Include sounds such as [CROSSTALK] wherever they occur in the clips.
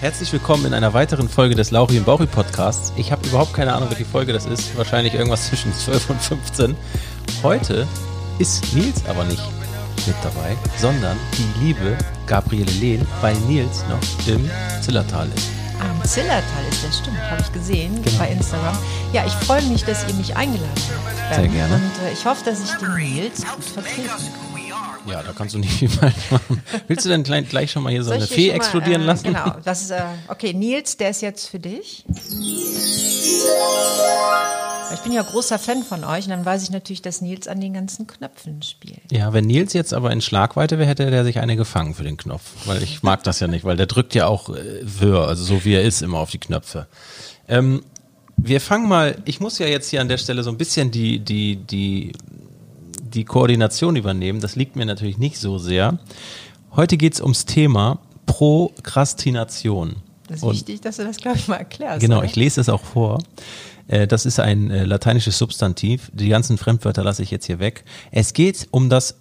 Herzlich willkommen in einer weiteren Folge des Lauri und Bauchi Podcasts. Ich habe überhaupt keine Ahnung, welche Folge das ist. Wahrscheinlich irgendwas zwischen 12 und 15. Heute ist Nils aber nicht mit dabei, sondern die liebe Gabriele Lehn, weil Nils noch im Zillertal ist. Am Zillertal ist das, stimmt, habe ich gesehen Genau. bei Instagram. Ja, ich freue mich, dass ihr mich eingeladen habt. Sehr gerne. Und äh, ich hoffe, dass ich den Nils gut vertreten kann. Ja, da kannst du nicht viel falsch machen. Willst du denn gleich, gleich schon mal hier so eine Fee mal, explodieren äh, lassen? Genau, das ist, äh, okay, Nils, der ist jetzt für dich. Ich bin ja großer Fan von euch und dann weiß ich natürlich, dass Nils an den ganzen Knöpfen spielt. Ja, wenn Nils jetzt aber in Schlagweite wäre, hätte der sich eine gefangen für den Knopf. Weil ich mag das ja nicht, weil der drückt ja auch äh, wirr, also so wie er ist, immer auf die Knöpfe. Ähm, wir fangen mal, ich muss ja jetzt hier an der Stelle so ein bisschen die, die, die, die Koordination übernehmen. Das liegt mir natürlich nicht so sehr. Heute geht's ums Thema Prokrastination. Das ist Und- wichtig, dass du das, glaube ich, mal erklärst. Genau, oder? ich lese es auch vor. Äh, Das ist ein äh, lateinisches Substantiv. Die ganzen Fremdwörter lasse ich jetzt hier weg. Es geht um das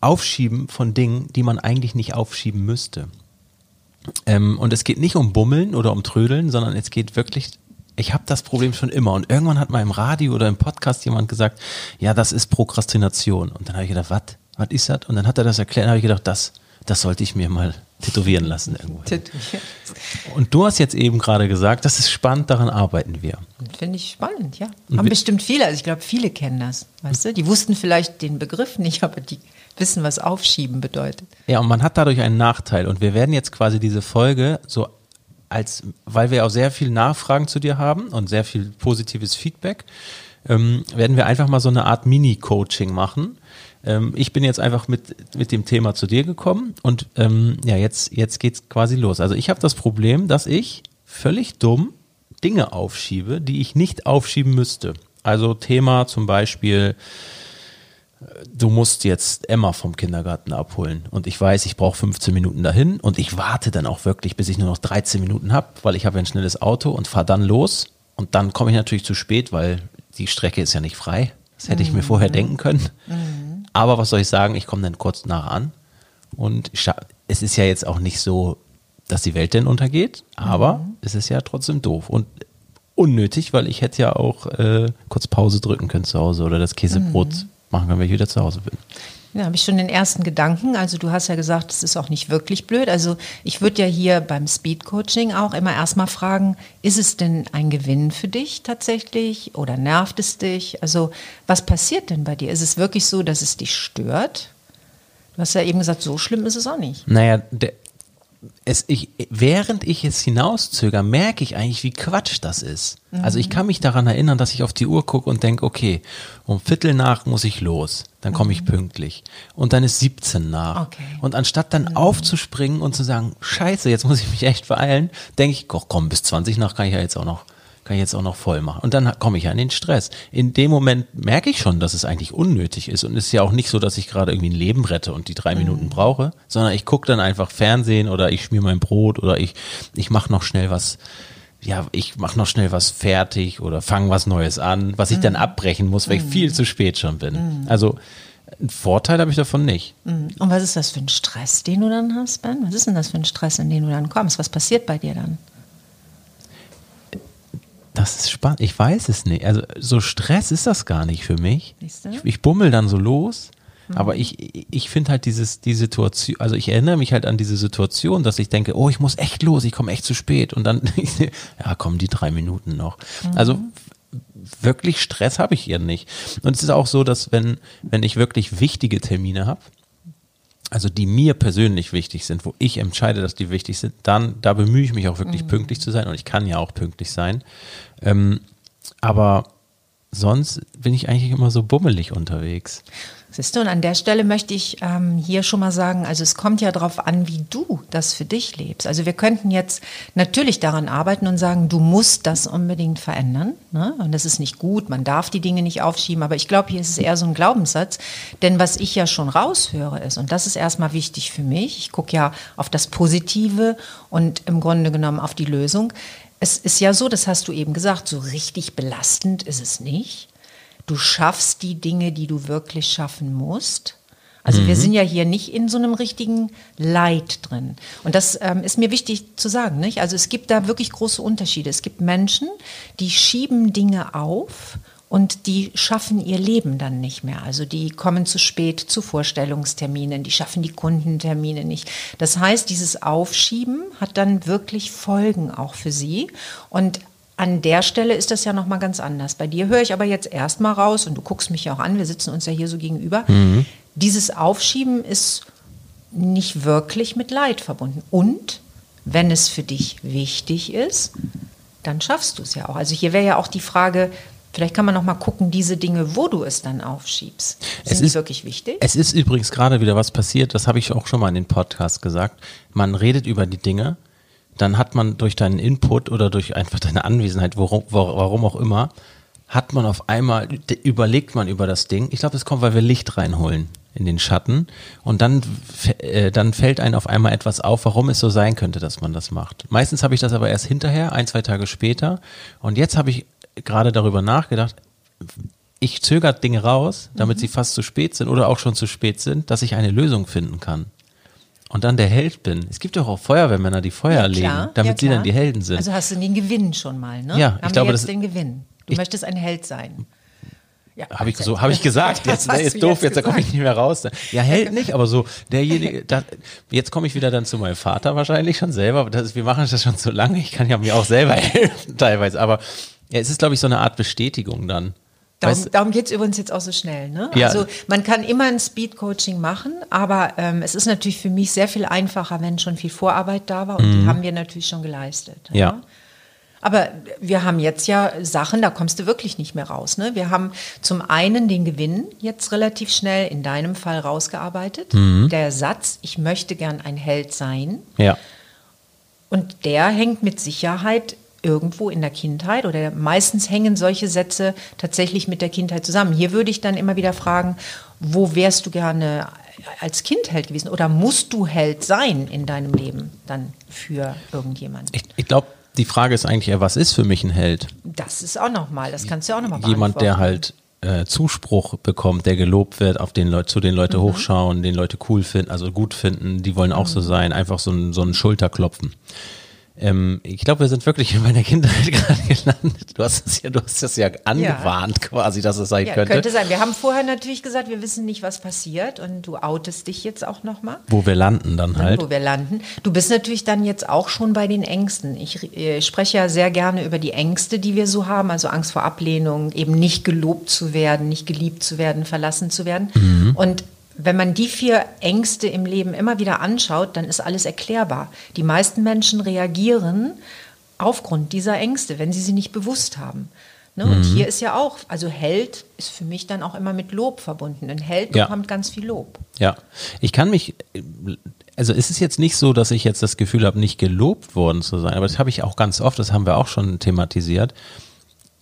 Aufschieben von Dingen, die man eigentlich nicht aufschieben müsste. Ähm, und es geht nicht um Bummeln oder um Trödeln, sondern es geht wirklich, ich habe das Problem schon immer. Und irgendwann hat mal im Radio oder im Podcast jemand gesagt, ja, das ist Prokrastination. Und dann habe ich gedacht, was? Was ist das? Und dann hat er das erklärt, dann habe ich gedacht, das, das sollte ich mir mal tätowieren lassen irgendwo. Und du hast jetzt eben gerade gesagt, das ist spannend, daran arbeiten wir. Finde ich spannend, ja. Und Haben bestimmt viele, also ich glaube, viele kennen das, weißt du? Die wussten vielleicht den Begriff nicht, [LAUGHS] aber die wissen, was Aufschieben bedeutet. Ja, und man hat dadurch einen Nachteil. Und wir werden jetzt quasi diese Folge so als, weil wir auch sehr viel Nachfragen zu dir haben und sehr viel positives Feedback, ähm, werden wir einfach mal so eine Art Mini-Coaching machen. Ähm, ich bin jetzt einfach mit, mit dem Thema zu dir gekommen und ähm, ja, jetzt, jetzt geht's quasi los. Also ich habe das Problem, dass ich völlig dumm Dinge aufschiebe, die ich nicht aufschieben müsste. Also Thema zum Beispiel, du musst jetzt Emma vom Kindergarten abholen. Und ich weiß, ich brauche 15 Minuten dahin und ich warte dann auch wirklich, bis ich nur noch 13 Minuten habe, weil ich habe ja ein schnelles Auto und fahre dann los. Und dann komme ich natürlich zu spät, weil die Strecke ist ja nicht frei. Das hätte ich mir vorher denken können. Aber was soll ich sagen, ich komme dann kurz nach an. Und es ist ja jetzt auch nicht so, dass die Welt denn untergeht, aber es ist ja trotzdem doof und unnötig, weil ich hätte ja auch äh, kurz Pause drücken können zu Hause oder das Käsebrot machen können, wenn ich wieder zu Hause bin. Ja, habe ich schon den ersten Gedanken. Also du hast ja gesagt, es ist auch nicht wirklich blöd. Also ich würde ja hier beim Speed Coaching auch immer erstmal fragen, ist es denn ein Gewinn für dich tatsächlich oder nervt es dich? Also was passiert denn bei dir? Ist es wirklich so, dass es dich stört? Du hast ja eben gesagt, so schlimm ist es auch nicht. Naja, der, es, ich, während ich es hinauszöger, merke ich eigentlich, wie Quatsch das ist. Also ich kann mich daran erinnern, dass ich auf die Uhr gucke und denke, okay, um Viertel nach muss ich los, dann komme ich pünktlich. Und dann ist 17 nach. Okay. Und anstatt dann aufzuspringen und zu sagen, scheiße, jetzt muss ich mich echt beeilen, denke ich, komm, bis 20 nach kann ich ja jetzt auch noch kann ich jetzt auch noch voll machen. Und dann komme ich ja in den Stress. In dem Moment merke ich schon, dass es eigentlich unnötig ist. Und es ist ja auch nicht so, dass ich gerade irgendwie ein Leben rette und die drei Minuten brauche, sondern ich gucke dann einfach Fernsehen oder ich schmier mein Brot oder ich, ich mache noch schnell was, ja, ich mache noch schnell was fertig oder fange was Neues an, was ich dann abbrechen muss, weil ich viel zu spät schon bin. Also einen Vorteil habe ich davon nicht. Und was ist das für ein Stress, den du dann hast, Ben? Was ist denn das für ein Stress, in den du dann kommst? Was passiert bei dir dann? Das ist spannend. Ich weiß es nicht. Also so Stress ist das gar nicht für mich. Ich, ich bummel dann so los. Aber ich, ich finde halt dieses, die Situation, also ich erinnere mich halt an diese Situation, dass ich denke, oh, ich muss echt los, ich komme echt zu spät. Und dann, [LAUGHS] ja, kommen die drei Minuten noch. Also wirklich Stress habe ich eher nicht. Und es ist auch so, dass wenn, wenn ich wirklich wichtige Termine habe, also die mir persönlich wichtig sind, wo ich entscheide, dass die wichtig sind, dann, da bemühe ich mich auch wirklich pünktlich zu sein und ich kann ja auch pünktlich sein. Ähm, aber sonst bin ich eigentlich immer so bummelig unterwegs. Siehst du, und an der Stelle möchte ich ähm, hier schon mal sagen, also es kommt ja darauf an, wie du das für dich lebst. Also wir könnten jetzt natürlich daran arbeiten und sagen, du musst das unbedingt verändern. Ne? Und das ist nicht gut, man darf die Dinge nicht aufschieben. Aber ich glaube, hier ist es eher so ein Glaubenssatz. Denn was ich ja schon raushöre ist, und das ist erstmal wichtig für mich, ich gucke ja auf das Positive und im Grunde genommen auf die Lösung. Es ist ja so, das hast du eben gesagt, so richtig belastend ist es nicht. Du schaffst die Dinge, die du wirklich schaffen musst. Also wir sind ja hier nicht in so einem richtigen Leid drin. Und das ähm, ist mir wichtig zu sagen. Nicht? Also es gibt da wirklich große Unterschiede. Es gibt Menschen, die schieben Dinge auf und die schaffen ihr Leben dann nicht mehr. Also die kommen zu spät zu Vorstellungsterminen, die schaffen die Kundentermine nicht. Das heißt, dieses Aufschieben hat dann wirklich Folgen auch für sie. Und an der Stelle ist das ja noch mal ganz anders. Bei dir höre ich aber jetzt erstmal raus und du guckst mich ja auch an, wir sitzen uns ja hier so gegenüber. Mhm. Dieses Aufschieben ist nicht wirklich mit Leid verbunden. Und wenn es für dich wichtig ist, dann schaffst du es ja auch. Also hier wäre ja auch die Frage, vielleicht kann man noch mal gucken, diese Dinge, wo du es dann aufschiebst. Sind es ist wirklich wichtig? Es ist übrigens gerade wieder was passiert, das habe ich auch schon mal in den Podcast gesagt. Man redet über die Dinge, dann hat man durch deinen Input oder durch einfach deine Anwesenheit, worum, warum auch immer, hat man auf einmal, überlegt man über das Ding. Ich glaube, es kommt, weil wir Licht reinholen in den Schatten und dann, äh, dann fällt einem auf einmal etwas auf, warum es so sein könnte, dass man das macht. Meistens habe ich das aber erst hinterher, ein, zwei Tage später und jetzt habe ich gerade darüber nachgedacht, ich zögere Dinge raus, damit mhm. sie fast zu spät sind oder auch schon zu spät sind, dass ich eine Lösung finden kann. Und dann der Held bin. Es gibt doch auch Feuerwehrmänner, die Feuer ja, legen, damit ja, sie dann die Helden sind. Also hast du den Gewinn schon mal, ne? Ja, Haben ich glaube, jetzt das den Gewinn. Du ich, möchtest ein Held sein. Ja, habe ich so habe ich gesagt. [LAUGHS] Jetzt ne, ist doof, jetzt, jetzt da komme ich nicht mehr raus. Ja, hält nicht, aber so derjenige. [LAUGHS] Da, jetzt komme ich wieder dann zu meinem Vater wahrscheinlich schon selber. Das, wir machen das schon so lange. Ich kann ja mir auch selber [LAUGHS] helfen teilweise. Aber ja, es ist glaube ich so eine Art Bestätigung dann. Darum, darum geht es übrigens jetzt auch so schnell. Ne? Ja. Also man kann immer ein Speed-Coaching machen, aber ähm, es ist natürlich für mich sehr viel einfacher, wenn schon viel Vorarbeit da war und mhm. die haben wir natürlich schon geleistet. Ja. ja. Aber wir haben jetzt ja Sachen, da kommst du wirklich nicht mehr raus. Ne? Wir haben zum einen den Gewinn jetzt relativ schnell in deinem Fall rausgearbeitet. Mhm. Der Satz, ich möchte gern ein Held sein. Ja. Und der hängt mit Sicherheit irgendwo in der Kindheit oder meistens hängen solche Sätze tatsächlich mit der Kindheit zusammen. Hier würde ich dann immer wieder fragen, wo wärst du gerne als Kind Held gewesen oder musst du Held sein in deinem Leben dann für irgendjemanden? Ich, ich glaube, die Frage ist eigentlich eher, was ist für mich ein Held? Das ist auch nochmal, das kannst du auch nochmal Jemand, der halt äh, Zuspruch bekommt, der gelobt wird, auf den Leute, zu den Leute mhm. hochschauen, den Leute cool finden, also gut finden, die wollen auch mhm. so sein, einfach so ein, so ein Schulterklopfen. Ähm, ich glaube, wir sind wirklich in meiner Kindheit [LAUGHS] gerade gelandet. Du hast es ja, du hast es ja angewarnt ja. quasi, dass es sein ja, könnte. Könnte sein. Wir haben vorher natürlich gesagt, wir wissen nicht, was passiert und du outest dich jetzt auch nochmal. Wo wir landen dann halt. Wo wir landen. Du bist natürlich dann jetzt auch schon bei den Ängsten. Ich äh, spreche ja sehr gerne über die Ängste, die wir so haben, also Angst vor Ablehnung, eben nicht gelobt zu werden, nicht geliebt zu werden, verlassen zu werden. Mhm. Und wenn man die vier Ängste im Leben immer wieder anschaut, dann ist alles erklärbar. Die meisten Menschen reagieren aufgrund dieser Ängste, wenn sie sie nicht bewusst haben. Ne? Mhm. Und hier ist ja auch, also Held ist für mich dann auch immer mit Lob verbunden. Ein Held ja. bekommt ganz viel Lob. Ja, ich kann mich, also es ist jetzt nicht so, dass ich jetzt das Gefühl habe, nicht gelobt worden zu sein, aber das habe ich auch ganz oft, das haben wir auch schon thematisiert.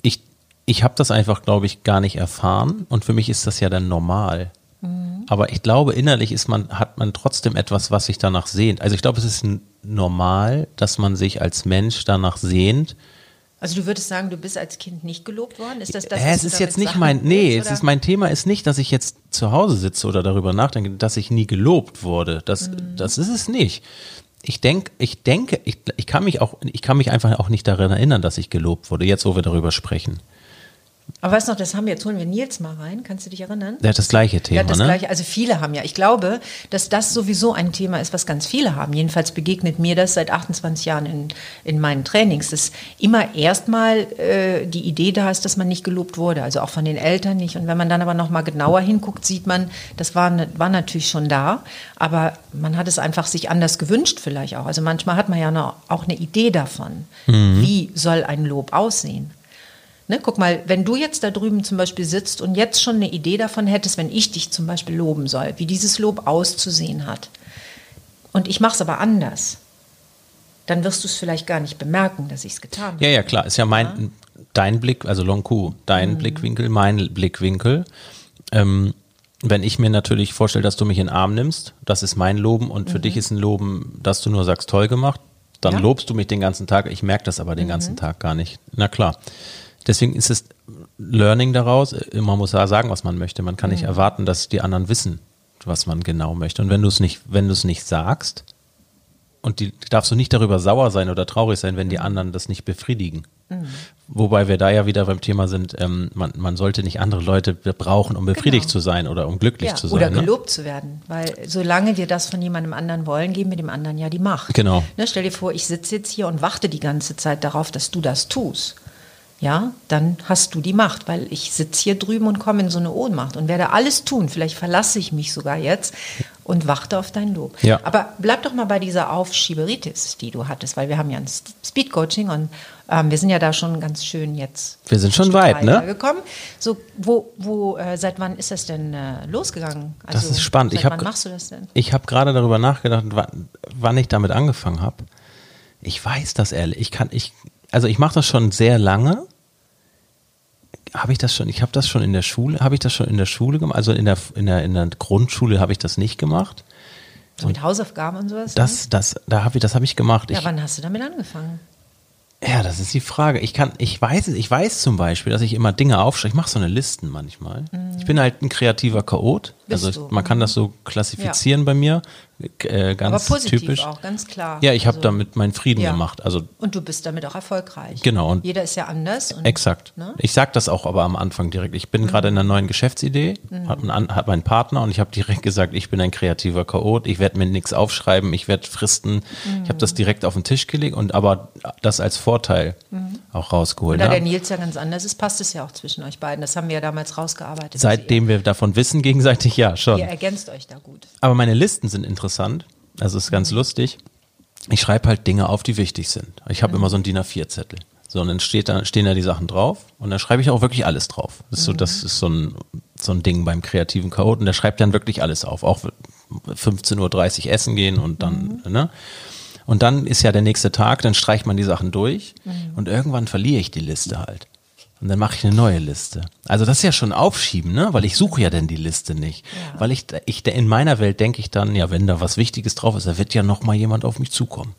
Ich, ich habe das einfach, glaube ich, gar nicht erfahren und für mich ist das ja dann normal. Mhm. Aber ich glaube, innerlich ist man, hat man trotzdem etwas, was sich danach sehnt. Also ich glaube, es ist normal, dass man sich als Mensch danach sehnt. Also du würdest sagen, du bist als Kind nicht gelobt worden? Ist das das? Äh, es ist jetzt nicht mein, nee, willst, es ist mein Thema ist nicht, dass ich jetzt zu Hause sitze oder darüber nachdenke, dass ich nie gelobt wurde. Das, mhm. das ist es nicht. Ich denke, ich denke, ich, ich kann mich auch, ich kann mich einfach auch nicht daran erinnern, dass ich gelobt wurde, jetzt wo wir darüber sprechen. Aber weißt du noch, das haben wir, jetzt holen wir Nils mal rein. Kannst du dich erinnern? Der hat das gleiche Thema, ja, das ne? Gleiche, also viele haben ja. Ich glaube, dass das sowieso ein Thema ist, was ganz viele haben. Jedenfalls begegnet mir das seit 28 Jahren in, in meinen Trainings, dass immer erstmal äh, die Idee da ist, dass man nicht gelobt wurde, also auch von den Eltern nicht. Und wenn man dann aber noch mal genauer hinguckt, sieht man, das war, ne, war natürlich schon da, aber man hat es einfach sich anders gewünscht vielleicht auch. Also manchmal hat man ja noch, auch eine Idee davon, mhm. wie soll ein Lob aussehen. Ne, guck mal, wenn du jetzt da drüben zum Beispiel sitzt und jetzt schon eine Idee davon hättest, wenn ich dich zum Beispiel loben soll, wie dieses Lob auszusehen hat, und ich mache es aber anders, dann wirst du es vielleicht gar nicht bemerken, dass ich es getan habe. Ja, ja, klar. Ist ja mein, ja. dein Blick, also Long Q, dein mhm. Blickwinkel, mein Blickwinkel. Ähm, wenn ich mir natürlich vorstelle, dass du mich in den Arm nimmst, das ist mein Loben und mhm. für dich ist ein Loben, dass du nur sagst, toll gemacht, dann ja. lobst du mich den ganzen Tag. Ich merke das aber den mhm. ganzen Tag gar nicht. Na klar. Deswegen ist es Learning daraus, man muss ja sagen, was man möchte. Man kann nicht mhm. erwarten, dass die anderen wissen, was man genau möchte. Und wenn du es nicht, wenn du es nicht sagst, und die darfst du nicht darüber sauer sein oder traurig sein, wenn die Mhm. anderen das nicht befriedigen. Wobei wir da ja wieder beim Thema sind, ähm, man, man sollte nicht andere Leute brauchen, um befriedigt Genau. zu sein oder um glücklich Ja, zu sein. oder ne? gelobt zu werden. Weil solange wir das von jemandem anderen wollen, geben wir dem anderen ja die Macht. Genau. Ne, stell dir vor, ich sitze jetzt hier und warte die ganze Zeit darauf, dass du das tust. Ja, dann hast du die Macht, weil ich sitze hier drüben und komme in so eine Ohnmacht und werde alles tun. Vielleicht verlasse ich mich sogar jetzt und warte auf dein Lob. Ja. Aber bleib doch mal bei dieser Aufschieberitis, die du hattest, weil wir haben ja ein Speed-Coaching und ähm, wir sind ja da schon ganz schön jetzt. Wir sind schon weit, ne? weitergekommen. So, wo, wo, äh, seit wann ist das denn äh, losgegangen? Das ist spannend. Seit Ich hab wann machst du das denn? Ich habe gerade darüber nachgedacht, wann, wann ich damit angefangen habe. Ich weiß das ehrlich. Ich kann, ich, also ich mache das schon sehr lange. Habe ich das schon? Ich habe das schon in der Schule. Habe ich das schon in der Schule gemacht? Also in der in der in der Grundschule habe ich das nicht gemacht. So mit Hausaufgaben und sowas? Das das da habe ich das habe ich gemacht. ne? Ich, Ja, wann hast du damit angefangen? Ja, das ist die Frage. Ich kann, ich weiß es, ich weiß zum Beispiel, dass ich immer Dinge aufschreibe. Ich mache so eine Listen manchmal. Ich bin halt ein kreativer Chaot. Mhm. Bist also du. man kann das so klassifizieren bei mir. Äh, ganz Aber positiv typisch. auch, ganz klar. Ja, ich habe Also- damit meinen Frieden Ja. gemacht. Also Und du bist damit auch erfolgreich. Genau, und- Jeder ist ja anders. Und, Exakt. Ne? Ich sag das auch aber am Anfang direkt. Ich bin gerade in einer neuen Geschäftsidee, Mhm. hat, ein, an- hat mein Partner und ich habe direkt gesagt, ich bin ein kreativer Chaot, ich werde mir nichts aufschreiben, ich werde fristen. Ich habe das direkt auf den Tisch gelegt und aber das als Vorteil auch rausgeholt. Mhm. Da ne? der Nils ja ganz anders ist, passt es ja auch zwischen euch beiden. Das haben wir ja damals rausgearbeitet. Seitdem wir davon wissen, gegenseitig ja schon. Ihr ergänzt euch da gut. Aber meine Listen sind interessant. Also ist ganz lustig. Ich schreibe halt Dinge auf, die wichtig sind. Ich habe immer so einen DIN A4-Zettel. So, und dann steht da, stehen da die Sachen drauf und dann schreibe ich auch wirklich alles drauf. Das ist so, das ist so ein, so ein Ding beim kreativen Chaoten. Der schreibt dann wirklich alles auf. Auch 15.30 Uhr essen gehen und dann, ne? Und dann ist ja der nächste Tag, dann streicht man die Sachen durch und irgendwann verliere ich die Liste halt. Und dann mache ich eine neue Liste. Also das ist ja schon Aufschieben, ne? Weil ich suche ja dann die Liste nicht. Ja. Weil ich, ich in meiner Welt denke ich dann, ja, wenn da was Wichtiges drauf ist, da wird ja noch mal jemand auf mich zukommen.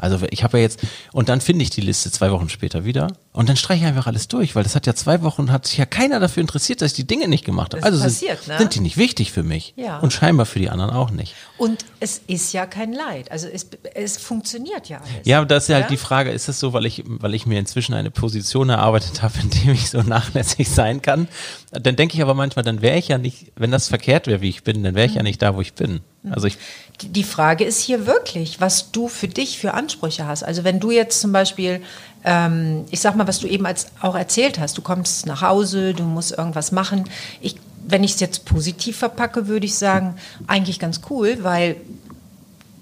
Also ich habe ja jetzt und dann finde ich die Liste zwei Wochen später wieder und dann streiche ich einfach alles durch, weil das hat ja zwei Wochen hat sich ja keiner dafür interessiert, dass ich die Dinge nicht gemacht habe. Das Also passiert, sind, ne? sind die nicht wichtig für mich Ja. und scheinbar für die anderen auch nicht. Und es ist ja kein Leid. Also es, es funktioniert ja alles. Ja, das ist ja halt die Frage, ist es so, weil ich, weil ich mir inzwischen eine Position erarbeitet habe, in dem ich so nachlässig sein kann? Dann denke ich aber manchmal, dann wäre ich ja nicht, wenn das verkehrt wäre, wie ich bin, dann wäre ich ja nicht da, wo ich bin. Also ich, Die- Die Frage ist hier wirklich, was du für dich für Ansprüche hast. Also wenn du jetzt zum Beispiel, ähm, ich sag mal, was du eben als auch erzählt hast, du kommst nach Hause, du musst irgendwas machen. Ich, wenn ich es jetzt positiv verpacke, würde ich sagen, eigentlich ganz cool, weil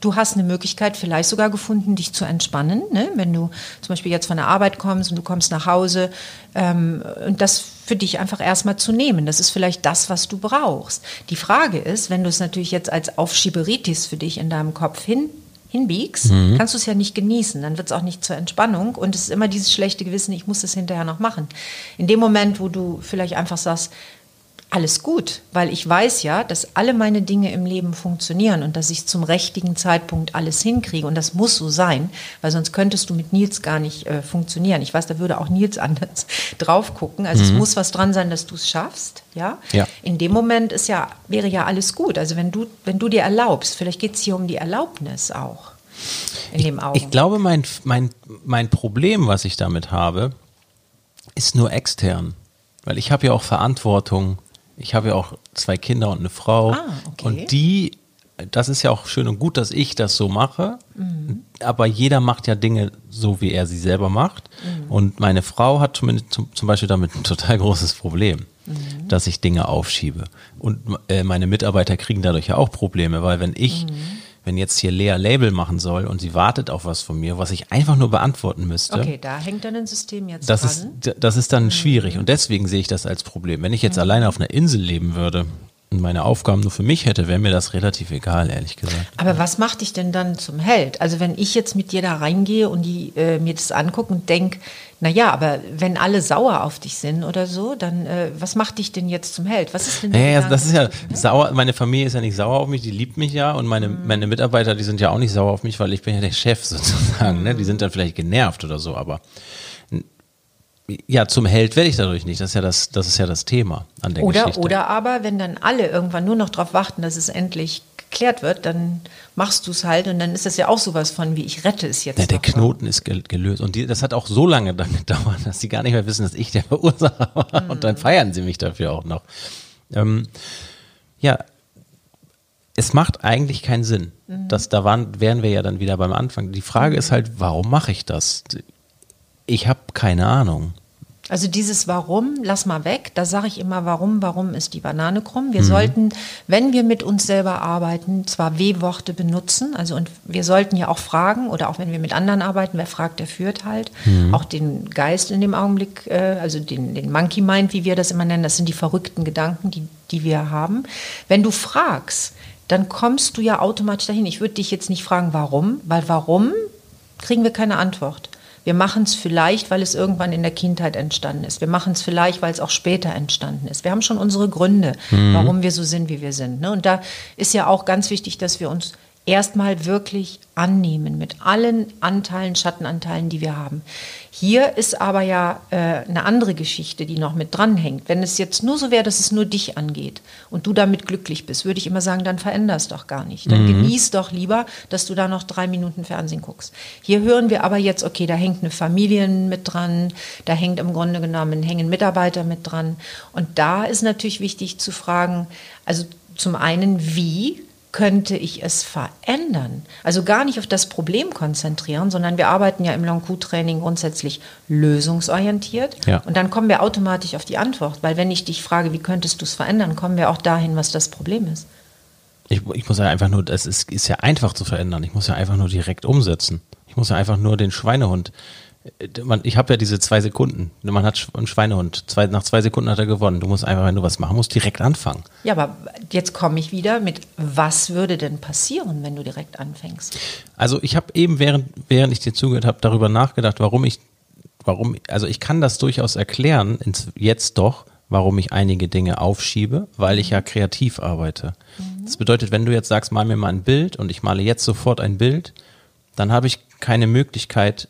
du hast eine Möglichkeit vielleicht sogar gefunden, dich zu entspannen. Ne? Wenn du zum Beispiel jetzt von der Arbeit kommst und du kommst nach Hause ähm, und das für dich einfach erstmal zu nehmen. Das ist vielleicht das, was du brauchst. Die Frage ist, wenn du es natürlich jetzt als Aufschieberitis für dich in deinem Kopf hin hinbiegst, kannst du es ja nicht genießen, dann wird es auch nicht zur Entspannung und es ist immer dieses schlechte Gewissen, ich muss das hinterher noch machen. In dem Moment, wo du vielleicht einfach sagst, alles gut, weil ich weiß ja, dass alle meine Dinge im Leben funktionieren und dass ich zum richtigen Zeitpunkt alles hinkriege und das muss so sein, weil sonst könntest du mit Nils gar nicht äh, funktionieren. Ich weiß, da würde auch Nils [LAUGHS] anders drauf gucken. Also es muss was dran sein, dass du es schaffst, ja? Ja. In dem Moment ist ja wäre ja alles gut. Also wenn du wenn du dir erlaubst, vielleicht geht es hier um die Erlaubnis auch in dem Augen. ich glaube, mein, mein, mein Problem, was ich damit habe, ist nur extern. Weil ich habe ja auch Verantwortung. Ich habe ja auch zwei Kinder und eine Frau. Ah, okay. Und die, das ist ja auch schön und gut, dass ich das so mache. Mhm. Aber jeder macht ja Dinge so, wie er sie selber macht. Mhm. Und meine Frau hat zumindest zum, zum Beispiel damit ein total großes Problem, Mhm. dass ich Dinge aufschiebe. Und äh, meine Mitarbeiter kriegen dadurch ja auch Probleme, weil wenn ich, Mhm. Wenn jetzt hier Lea Label machen soll und sie wartet auf was von mir, was ich einfach nur beantworten müsste, okay, da hängt dann ein System jetzt das dran. ist, das ist dann schwierig und deswegen sehe ich das als Problem. Wenn ich jetzt alleine auf einer Insel leben würde und meine Aufgaben nur für mich hätte, wäre mir das relativ egal, ehrlich gesagt. Aber was macht dich denn dann zum Held? Also wenn ich jetzt mit dir da reingehe und die, äh, mir das angucke und denke, na ja, aber wenn alle sauer auf dich sind oder so, dann äh, was macht dich denn jetzt zum Held? Was ist denn der Ja, ja, Gedanke das ist ja sauer. Meine Familie ist ja nicht sauer auf mich, die liebt mich ja und meine, Mhm. meine Mitarbeiter, die sind ja auch nicht sauer auf mich, weil ich bin ja der Chef [LAUGHS] sozusagen. Ne? Die sind dann vielleicht genervt oder so, aber ja, zum Held werde ich dadurch nicht. Das ist ja das, das ist ja das Thema an der oder, Geschichte. Oder aber, wenn dann alle irgendwann nur noch darauf warten, dass es endlich geklärt wird, dann machst du es halt und dann ist das ja auch sowas von wie ich rette es jetzt. Ja, der Knoten ist gelöst und die, das hat auch so lange dann gedauert, [LAUGHS] dass sie gar nicht mehr wissen, dass ich der Verursacher [LAUGHS] war mhm. und dann feiern sie mich dafür auch noch. Ähm, ja, es macht eigentlich keinen Sinn. Mhm. Das, da waren, wären wir ja dann wieder beim Anfang. Die Frage mhm. ist halt, warum mache ich das? Ich habe keine Ahnung. Also dieses Warum, lass mal weg, da sage ich immer, warum, warum ist die Banane krumm. Wir mhm. sollten, wenn wir mit uns selber arbeiten, zwar W-Worte benutzen, also und wir sollten ja auch fragen, oder auch wenn wir mit anderen arbeiten, wer fragt, der führt halt. Mhm. Auch den Geist in dem Augenblick, äh, also den, den Monkey Mind, wie wir das immer nennen, das sind die verrückten Gedanken, die, die wir haben. Wenn du fragst, dann kommst du ja automatisch dahin. Ich würde dich jetzt nicht fragen, warum, weil warum kriegen wir keine Antwort. Wir machen es vielleicht, weil es irgendwann in der Kindheit entstanden ist. Wir machen es vielleicht, weil es auch später entstanden ist. Wir haben schon unsere Gründe, mhm. warum wir so sind, wie wir sind. Ne? Und da ist ja auch ganz wichtig, dass wir uns erstmal wirklich annehmen mit allen Anteilen, Schattenanteilen, die wir haben. Hier ist aber ja äh, eine andere Geschichte, die noch mit dranhängt. Wenn es jetzt nur so wäre, dass es nur dich angeht und du damit glücklich bist, würde ich immer sagen, dann veränder es doch gar nicht. Dann mhm. genieß doch lieber, dass du da noch drei Minuten Fernsehen guckst. Hier hören wir aber jetzt, okay, da hängt eine Familie mit dran, da hängt im Grunde genommen, hängen Mitarbeiter mit dran. Und da ist natürlich wichtig zu fragen, also zum einen, wie könnte ich es verändern? Also gar nicht auf das Problem konzentrieren, sondern wir arbeiten ja im Long-Q-Training grundsätzlich lösungsorientiert. Ja. Und dann kommen wir automatisch auf die Antwort, weil wenn ich dich frage, wie könntest du es verändern, kommen wir auch dahin, was das Problem ist. Ich, ich muss ja einfach nur, es ist, ist ja einfach zu verändern. Ich muss ja einfach nur direkt umsetzen. Ich muss ja einfach nur den Schweinehund man, ich habe ja diese zwei Sekunden. Man hat einen Schweinehund. Zwei, nach zwei Sekunden hat er gewonnen. Du musst einfach, wenn du was machen musst, direkt anfangen. Ja, aber jetzt komme ich wieder mit, was würde denn passieren, wenn du direkt anfängst? Also ich habe eben, während, während ich dir zugehört habe, darüber nachgedacht, warum ich, warum, also ich kann das durchaus erklären, jetzt doch, warum ich einige Dinge aufschiebe, weil ich ja kreativ arbeite. Mhm. Das bedeutet, wenn du jetzt sagst, mal mir mal ein Bild und ich male jetzt sofort ein Bild, dann habe ich keine Möglichkeit,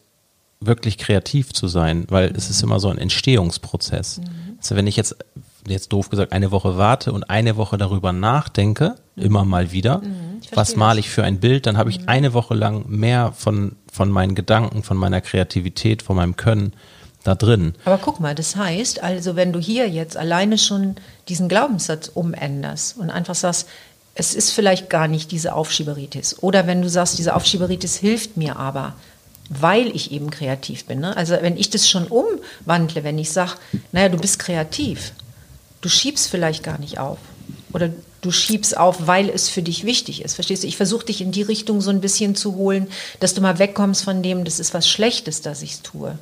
wirklich kreativ zu sein, weil es ist immer so ein Entstehungsprozess. Mhm. Also wenn ich jetzt, jetzt doof gesagt, eine Woche warte und eine Woche darüber nachdenke, mhm. immer mal wieder, mhm, was male ich für ein Bild, dann habe ich mhm. eine Woche lang mehr von, von meinen Gedanken, von meiner Kreativität, von meinem Können da drin. Aber guck mal, das heißt, also wenn du hier jetzt alleine schon diesen Glaubenssatz umänderst und einfach sagst, es ist vielleicht gar nicht diese Aufschieberitis. Oder wenn du sagst, diese Aufschieberitis hilft mir aber, weil ich eben kreativ bin. Ne? Also wenn ich das schon umwandle, wenn ich sage, naja, du bist kreativ, du schiebst vielleicht gar nicht auf. Oder du schiebst auf, weil es für dich wichtig ist. Verstehst du? Ich versuche dich in die Richtung so ein bisschen zu holen, dass du mal wegkommst von dem, das ist was Schlechtes, dass ich es tue.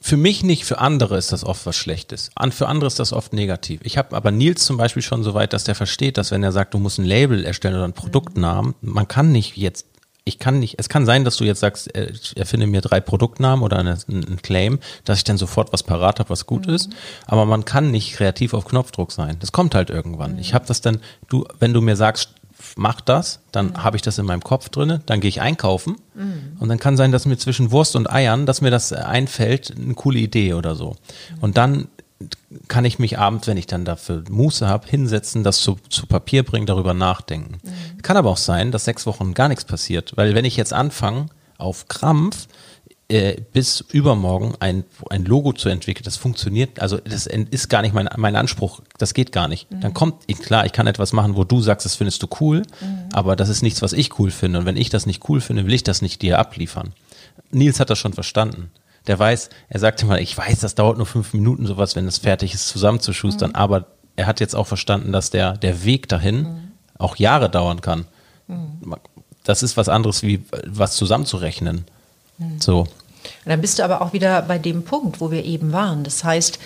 Für mich nicht, für andere ist das oft was Schlechtes. Für andere ist das oft negativ. Ich habe aber Nils zum Beispiel schon so weit, dass der versteht, dass wenn er sagt, du musst ein Label erstellen oder einen Produktnamen, man kann nicht jetzt ich kann nicht, es kann sein, dass du jetzt sagst, äh, erfinde mir drei Produktnamen oder einen Claim, dass ich dann sofort was parat habe, was gut mhm. ist. Aber man kann nicht kreativ auf Knopfdruck sein. Das kommt halt irgendwann. Mhm. Ich habe das dann, du, wenn du mir sagst, mach das, dann mhm. habe ich das in meinem Kopf drinne, dann gehe ich einkaufen mhm. und dann kann sein, dass mir zwischen Wurst und Eiern, dass mir das einfällt, eine coole Idee oder so. Mhm. Und dann kann ich mich abends, wenn ich dann dafür Muße habe, hinsetzen, das zu, zu Papier bringen, darüber nachdenken. Mhm. Kann aber auch sein, dass sechs Wochen gar nichts passiert, weil wenn ich jetzt anfange, auf Krampf äh, bis übermorgen ein, ein Logo zu entwickeln, das funktioniert, also das ist gar nicht mein, mein Anspruch, das geht gar nicht. Mhm. Dann kommt, klar, ich kann etwas machen, wo du sagst, das findest du cool, mhm. aber das ist nichts, was ich cool finde. Und wenn ich das nicht cool finde, will ich das nicht dir abliefern. Nils hat das schon verstanden der weiß, er sagte mal, ich weiß, das dauert nur fünf Minuten, sowas, wenn es fertig ist, zusammenzuschustern, mhm. aber er hat jetzt auch verstanden, dass der, der Weg dahin mhm. auch Jahre dauern kann. Mhm. Das ist was anderes, wie was zusammenzurechnen. Mhm. So. Dann bist du aber auch wieder bei dem Punkt, wo wir eben waren. Das heißt,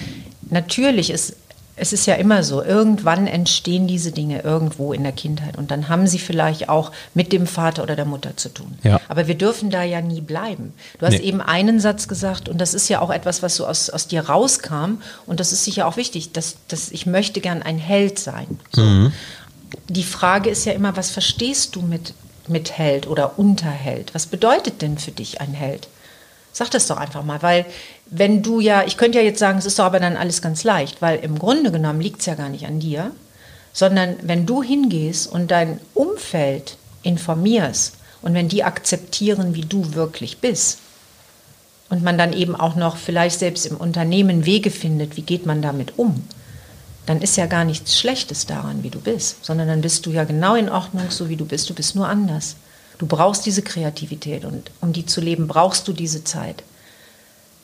natürlich ist es ist ja immer so, irgendwann entstehen diese Dinge irgendwo in der Kindheit und dann haben sie vielleicht auch mit dem Vater oder der Mutter zu tun. Ja. Aber wir dürfen da ja nie bleiben. Du hast nee. eben einen Satz gesagt und das ist ja auch etwas, was so aus, aus dir rauskam und das ist sicher auch wichtig, dass, dass ich möchte gern ein Held sein. So. Mhm. Die Frage ist ja immer, was verstehst du mit, mit Held oder Unterheld? Was bedeutet denn für dich ein Held? Sag das doch einfach mal, weil wenn du ja, ich könnte ja jetzt sagen, es ist doch aber dann alles ganz leicht, weil im Grunde genommen liegt es ja gar nicht an dir, sondern wenn du hingehst und dein Umfeld informierst und wenn die akzeptieren, wie du wirklich bist und man dann eben auch noch vielleicht selbst im Unternehmen Wege findet, wie geht man damit um, dann ist ja gar nichts Schlechtes daran, wie du bist, sondern dann bist du ja genau in Ordnung, so wie du bist, du bist nur anders. Du brauchst diese Kreativität und um die zu leben, brauchst du diese Zeit.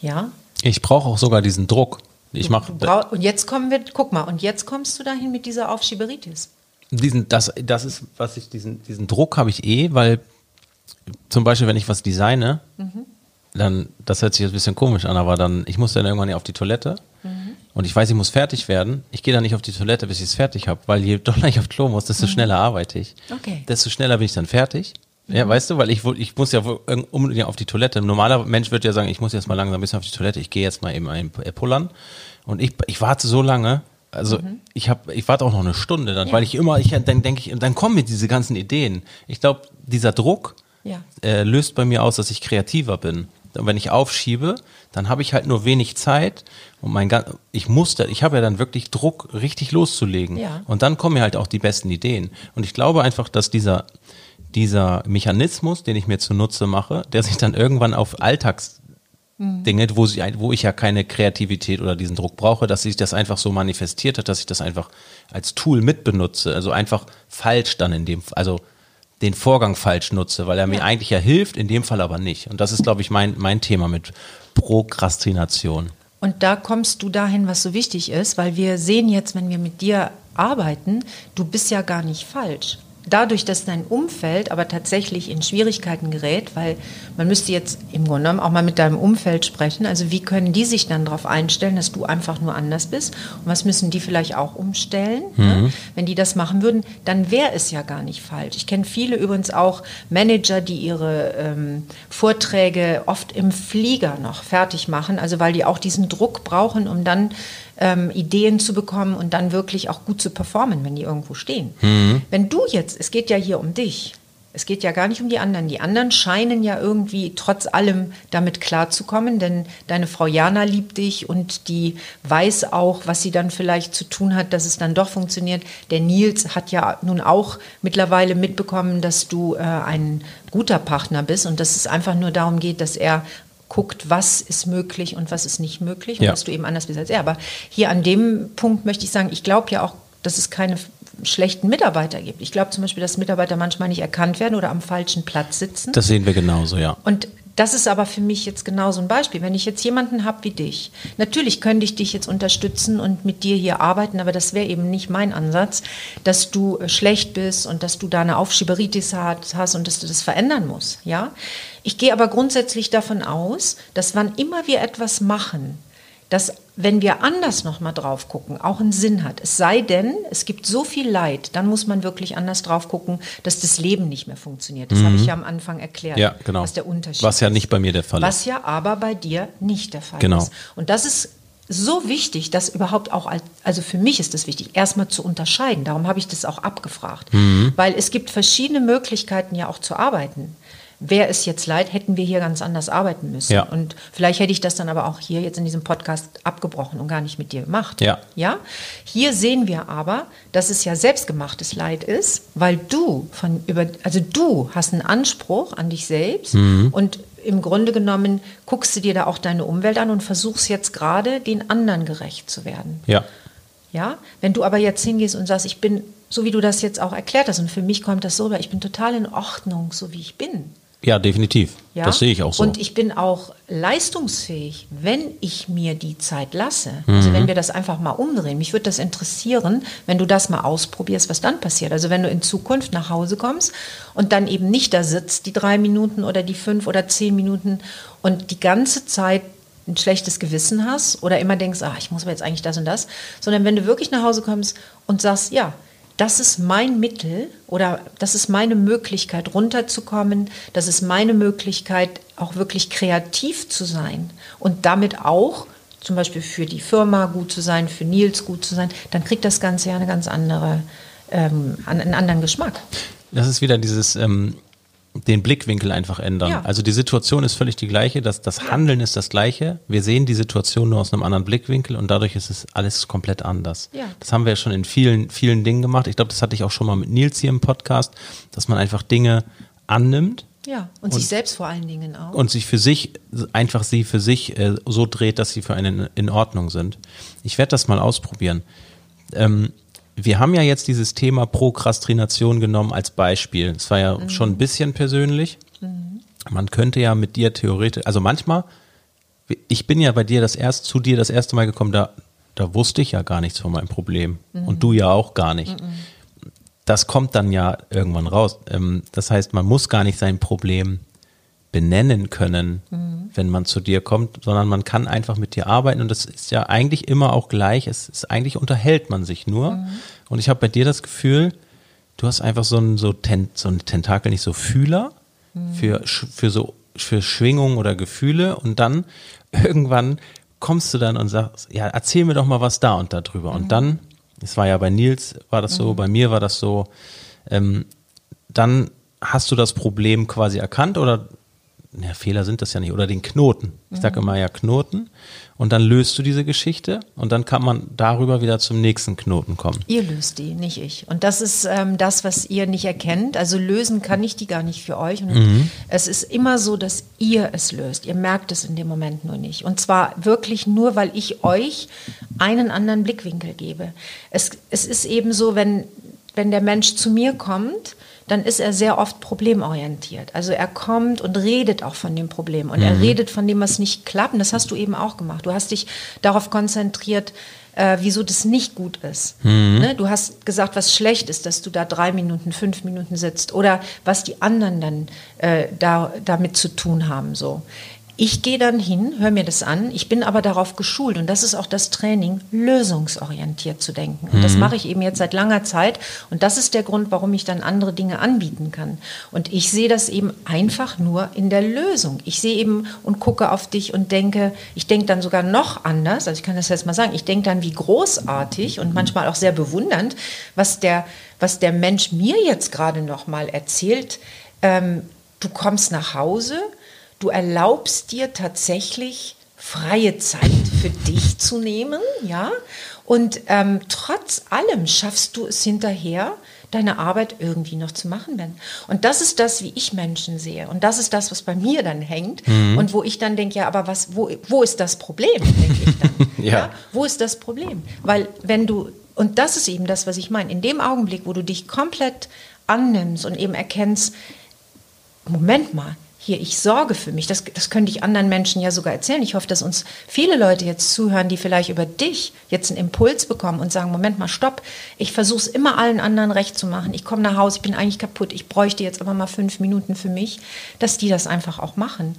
Ja? Ich brauche auch sogar diesen Druck. Ich mache und jetzt kommen wir, guck mal, und jetzt kommst du dahin mit dieser Aufschieberitis. diesen, das, das ist, was ich, diesen, diesen Druck habe ich eh, weil zum Beispiel, wenn ich was designe, dann, das hört sich jetzt ein bisschen komisch an, aber dann, ich muss dann irgendwann ja auf die Toilette und ich weiß, ich muss fertig werden. Ich gehe dann nicht auf die Toilette, bis ich es fertig habe, weil je [LAUGHS] doller ich auf Klo muss, desto schneller arbeite ich. Okay. Desto schneller bin ich dann fertig. Ja, weißt du, weil ich, ich muss ja unbedingt auf die Toilette. Ein normaler Mensch würde ja sagen, ich muss jetzt mal langsam ein bisschen auf die Toilette, ich gehe jetzt mal eben ein äh, pullern. Und ich, ich warte so lange, also ich habe, ich warte auch noch eine Stunde dann, weil ich immer, ich dann denke ich, dann kommen mir diese ganzen Ideen. Ich glaube, dieser Druck Ja. äh, löst bei mir aus, dass ich kreativer bin. Und wenn ich aufschiebe, dann habe ich halt nur wenig Zeit und mein gan- ich muss da, ich habe ja dann wirklich Druck, richtig loszulegen. Ja. Und dann kommen mir halt auch die besten Ideen. Und ich glaube einfach, dass dieser, dieser Mechanismus, den ich mir zunutze mache, der sich dann irgendwann auf Alltagsdinge, wo, sie, wo ich ja keine Kreativität oder diesen Druck brauche, dass sich das einfach so manifestiert hat, dass ich das einfach als Tool mitbenutze. Also einfach falsch dann in dem, also den Vorgang falsch nutze, weil er mir eigentlich ja hilft, in dem Fall aber nicht. Und das ist, glaube ich, mein, mein Thema mit Prokrastination. Und da kommst du dahin, was so wichtig ist, weil wir sehen jetzt, wenn wir mit dir arbeiten, du bist ja gar nicht falsch. Dadurch, dass dein Umfeld aber tatsächlich in Schwierigkeiten gerät, weil man müsste jetzt im Grunde genommen auch mal mit deinem Umfeld sprechen. Also wie können die sich dann darauf einstellen, dass du einfach nur anders bist? Und was müssen die vielleicht auch umstellen? Ne? Wenn die das machen würden, dann wäre es ja gar nicht falsch. Ich kenne viele übrigens auch Manager, die ihre ähm, Vorträge oft im Flieger noch fertig machen, also weil die auch diesen Druck brauchen, um dann ähm, Ideen zu bekommen und dann wirklich auch gut zu performen, wenn die irgendwo stehen. Wenn du jetzt, es geht ja hier um dich, es geht ja gar nicht um die anderen. Die anderen scheinen ja irgendwie trotz allem damit klarzukommen, denn deine Frau Jana liebt dich und die weiß auch, was sie dann vielleicht zu tun hat, dass es dann doch funktioniert. Der Nils hat ja nun auch mittlerweile mitbekommen, dass du äh, ein guter Partner bist und dass es einfach nur darum geht, dass er guckt, was ist möglich und was ist nicht möglich und Ja. dass du eben anders bist als er. Aber hier an dem Punkt möchte ich sagen, ich glaube ja auch, dass es keine schlechten Mitarbeiter gibt. Ich glaube zum Beispiel, dass Mitarbeiter manchmal nicht erkannt werden oder am falschen Platz sitzen. Das sehen wir genauso, ja. Und das ist aber für mich jetzt genau so ein Beispiel. Wenn ich jetzt jemanden habe wie dich, natürlich könnte ich dich jetzt unterstützen und mit dir hier arbeiten, aber das wäre eben nicht mein Ansatz, dass du äh, schlecht bist und dass du da eine Aufschieberitis hast und dass du das verändern musst. Ja? Ich gehe aber grundsätzlich davon aus, dass wann immer wir etwas machen, dass wenn wir anders nochmal drauf gucken, auch einen Sinn hat. Es sei denn, es gibt so viel Leid, dann muss man wirklich anders drauf gucken, dass das Leben nicht mehr funktioniert. Das habe ich ja am Anfang erklärt, Mhm. Ja, genau. was der Unterschied Was ja nicht bei mir der Fall ist. Was ja aber bei dir nicht der Fall Genau. ist. Und das ist so wichtig, dass überhaupt auch, als, also für mich ist das wichtig, erstmal zu unterscheiden. Darum habe ich das auch abgefragt. Mhm. Weil es gibt verschiedene Möglichkeiten ja auch zu arbeiten. Wäre es jetzt leid, hätten wir hier ganz anders arbeiten müssen. Ja. Und vielleicht hätte ich das dann aber auch hier jetzt in diesem Podcast abgebrochen und gar nicht mit dir gemacht. Ja. Ja? Hier sehen wir aber, dass es ja selbstgemachtes Leid ist, weil du von über, also du hast einen Anspruch an dich selbst Mhm. und im Grunde genommen guckst du dir da auch deine Umwelt an und versuchst jetzt gerade den anderen gerecht zu werden. Ja. Ja, wenn du aber jetzt hingehst und sagst, ich bin, so wie du das jetzt auch erklärt hast, und für mich kommt das so rüber, ich bin total in Ordnung, so wie ich bin. Ja, definitiv. Ja? Das sehe ich auch so. Und ich bin auch leistungsfähig, wenn ich mir die Zeit lasse. Also Mhm. wenn wir das einfach mal umdrehen. Mich würde das interessieren, wenn du das mal ausprobierst, was dann passiert. Also wenn du in Zukunft nach Hause kommst und dann eben nicht da sitzt, die drei Minuten oder die fünf oder zehn Minuten und die ganze Zeit ein schlechtes Gewissen hast oder immer denkst, ah, ich muss aber jetzt eigentlich das und das, sondern wenn du wirklich nach Hause kommst und sagst, ja, das ist mein Mittel oder das ist meine Möglichkeit runterzukommen, das ist meine Möglichkeit auch wirklich kreativ zu sein und damit auch zum Beispiel für die Firma gut zu sein, für Nils gut zu sein, dann kriegt das Ganze ja eine ganz andere, ähm, einen anderen Geschmack. Das ist wieder dieses, ähm, den Blickwinkel einfach ändern. Ja. Also die Situation ist völlig die gleiche, das, das Handeln ist das gleiche. Wir sehen die Situation nur aus einem anderen Blickwinkel und dadurch ist es alles komplett anders. Ja. Das haben wir ja schon in vielen, vielen Dingen gemacht. Ich glaube, das hatte ich auch schon mal mit Nils hier im Podcast, dass man einfach Dinge annimmt Ja, und, sich selbst vor allen Dingen auch. und sich für sich einfach sie für sich äh, so dreht, dass sie für einen in Ordnung sind. Ich werde das mal ausprobieren. Ähm, wir haben ja jetzt dieses Thema Prokrastination genommen als Beispiel. Es war ja schon ein bisschen persönlich. Man könnte ja mit dir theoretisch, also manchmal, ich bin ja bei dir das erste, zu dir das erste Mal gekommen, da, da wusste ich ja gar nichts von meinem Problem. Und du ja auch gar nicht. Das kommt dann ja irgendwann raus. Ähm, Das heißt, man muss gar nicht sein Problem benennen können, wenn man zu dir kommt, sondern man kann einfach mit dir arbeiten. Und das ist ja eigentlich immer auch gleich. Es ist eigentlich unterhält man sich nur. Und ich habe bei dir das Gefühl, du hast einfach so ein so, Ten, so ein Tentakel, nicht so Fühler für sch- für so für Schwingungen oder Gefühle. Und dann [LAUGHS] irgendwann kommst du dann und sagst, ja, erzähl mir doch mal was da und da drüber. Und dann, es war ja bei Nils war das so, bei mir war das so, ähm, dann hast du das Problem quasi erkannt oder ja, Fehler sind das ja nicht, oder den Knoten. Ich sage immer ja Knoten. Und dann löst du diese Geschichte und dann kann man darüber wieder zum nächsten Knoten kommen. Ihr löst die, nicht ich. Und das ist ähm, das, was ihr nicht erkennt. Also lösen kann ich die gar nicht für euch. Und es ist immer so, dass ihr es löst. Ihr merkt es in dem Moment nur nicht. Und zwar wirklich nur, weil ich euch einen anderen Blickwinkel gebe. Es, es ist eben so, wenn, wenn der Mensch zu mir kommt, dann ist er sehr oft problemorientiert. Also er kommt und redet auch von dem Problem und er redet von dem, was nicht klappt. Und das hast du eben auch gemacht. Du hast dich darauf konzentriert, äh, wieso das nicht gut ist. Ne? Du hast gesagt, was schlecht ist, dass du da drei Minuten, fünf Minuten sitzt oder was die anderen dann äh, da, damit zu tun haben. So. Ich gehe dann hin, höre mir das an. Ich bin aber darauf geschult und das ist auch das Training, lösungsorientiert zu denken. Und das mache ich eben jetzt seit langer Zeit und das ist der Grund, warum ich dann andere Dinge anbieten kann. Und ich sehe das eben einfach nur in der Lösung. Ich sehe eben und gucke auf dich und denke, ich denke dann sogar noch anders, also ich kann das jetzt mal sagen, ich denke dann, wie großartig und manchmal auch sehr bewundernd, was der, was der Mensch mir jetzt gerade noch mal erzählt. Ähm, du kommst nach Hause, du erlaubst dir tatsächlich freie Zeit für dich zu nehmen, ja, und ähm, trotz allem schaffst du es hinterher, deine Arbeit irgendwie noch zu machen, Ben. Und das ist das, wie ich Menschen sehe. Und das ist das, was bei mir dann hängt. Und wo ich dann denke, ja, aber was, wo, wo ist das Problem, denke ich dann. [LAUGHS] Ja. Wo ist das Problem? Weil wenn du, und das ist eben das, was ich meine, in dem Augenblick, wo du dich komplett annimmst und eben erkennst, Moment mal, hier, ich sorge für mich. Das, das könnte ich anderen Menschen ja sogar erzählen. Ich hoffe, dass uns viele Leute jetzt zuhören, die vielleicht über dich jetzt einen Impuls bekommen und sagen, Moment mal, stopp, ich versuche es immer allen anderen recht zu machen. Ich komme nach Hause, ich bin eigentlich kaputt, ich bräuchte jetzt aber mal fünf Minuten für mich, dass die das einfach auch machen.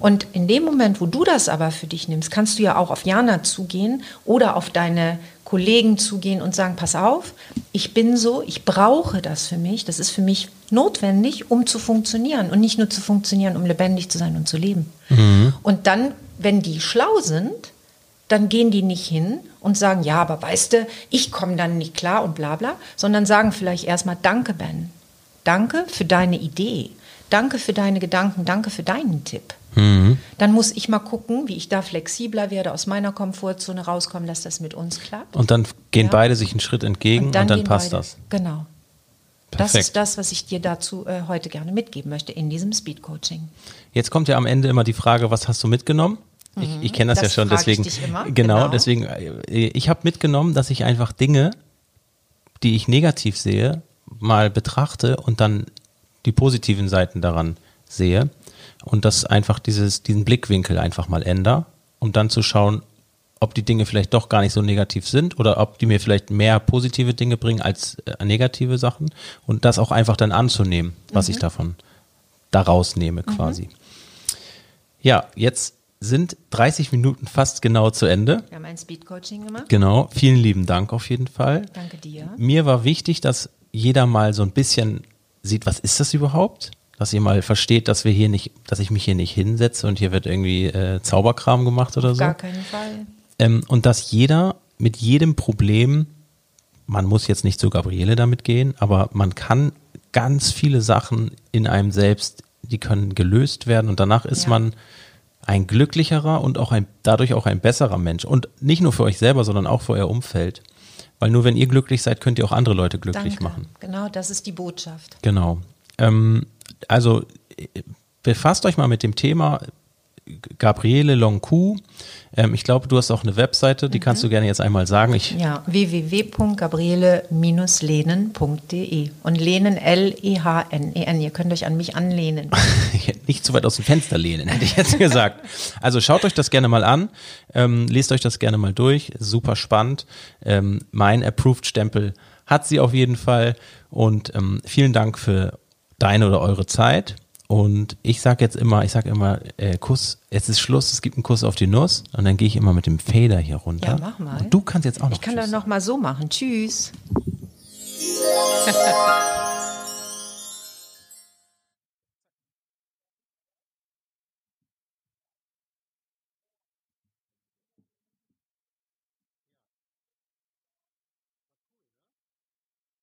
Und in dem Moment, wo du das aber für dich nimmst, kannst du ja auch auf Jana zugehen oder auf deine Kollegen zugehen und sagen, pass auf, ich bin so, ich brauche das für mich, das ist für mich notwendig, um zu funktionieren und nicht nur zu funktionieren, um lebendig zu sein und zu leben. Und dann, wenn die schlau sind, dann gehen die nicht hin und sagen, ja, aber weißt du, ich komme dann nicht klar und bla bla, sondern sagen vielleicht erstmal, danke Ben, danke für deine Idee, danke für deine Gedanken, danke für deinen Tipp. Dann muss ich mal gucken, wie ich da flexibler werde, aus meiner Komfortzone rauskommen, dass das mit uns klappt. Und dann gehen Ja. beide sich einen Schritt entgegen und dann, gehen passt beide. das. Genau. Das Perfekt. ist das, was ich dir dazu äh, heute gerne mitgeben möchte in diesem Speed-Coaching. Jetzt kommt ja am Ende immer die Frage, was hast du mitgenommen? Ich, ich kenne das, Mhm. Das ja schon, deswegen. Genau, Genau. deswegen. äh, Ich habe mitgenommen, dass ich einfach Dinge, die ich negativ sehe, mal betrachte und dann die positiven Seiten daran sehe und das einfach dieses, diesen Blickwinkel einfach mal ändere, um dann zu schauen, ob die Dinge vielleicht doch gar nicht so negativ sind oder ob die mir vielleicht mehr positive Dinge bringen als äh, negative Sachen und das auch einfach dann anzunehmen, was Mhm. ich davon daraus nehme quasi. Ja, jetzt sind 30 Minuten fast genau zu Ende. Wir haben ein Speed-Coaching gemacht. Genau, vielen lieben Dank auf jeden Fall. Danke dir. Mir war wichtig, dass jeder mal so ein bisschen sieht, was ist das überhaupt? Dass ihr mal versteht, dass wir hier nicht, dass ich mich hier nicht hinsetze und hier wird irgendwie äh, Zauberkram gemacht oder so. Gar keinen Fall. Ähm, und dass jeder mit jedem Problem, man muss jetzt nicht zu Gabriele damit gehen, aber man kann ganz viele Sachen in einem selbst, die können gelöst werden und danach ist Ja. man ein glücklicherer und auch ein, dadurch auch ein besserer Mensch. Und nicht nur für euch selber, sondern auch für euer Umfeld. Weil nur wenn ihr glücklich seid, könnt ihr auch andere Leute glücklich Danke. machen. Genau, das ist die Botschaft. Genau. Ähm, also äh, befasst euch mal mit dem Thema Gabriele Loncoux. Ähm, ich glaube, du hast auch eine Webseite, die kannst du gerne jetzt einmal sagen. Ich, Ja, www.gabriele-lehnen.de und Lehnen L-E-H-N-E-N. Ihr könnt euch an mich anlehnen. [LAUGHS] nicht zu weit aus dem Fenster lehnen, hätte ich jetzt [LAUGHS] gesagt. Also schaut euch das gerne mal an, ähm, lest euch das gerne mal durch, super spannend. Ähm, mein Approved-Stempel hat sie auf jeden Fall und ähm, vielen Dank für deine oder eure Zeit. Und ich sage jetzt immer, ich sage immer, äh, Kuss, jetzt ist Schluss, es gibt einen Kuss auf die Nuss und dann gehe ich immer mit dem Fader hier runter. Ja, mach mal. Und du kannst jetzt auch noch Ich kann Tschüss das noch mal so machen. Tschüss. [LAUGHS]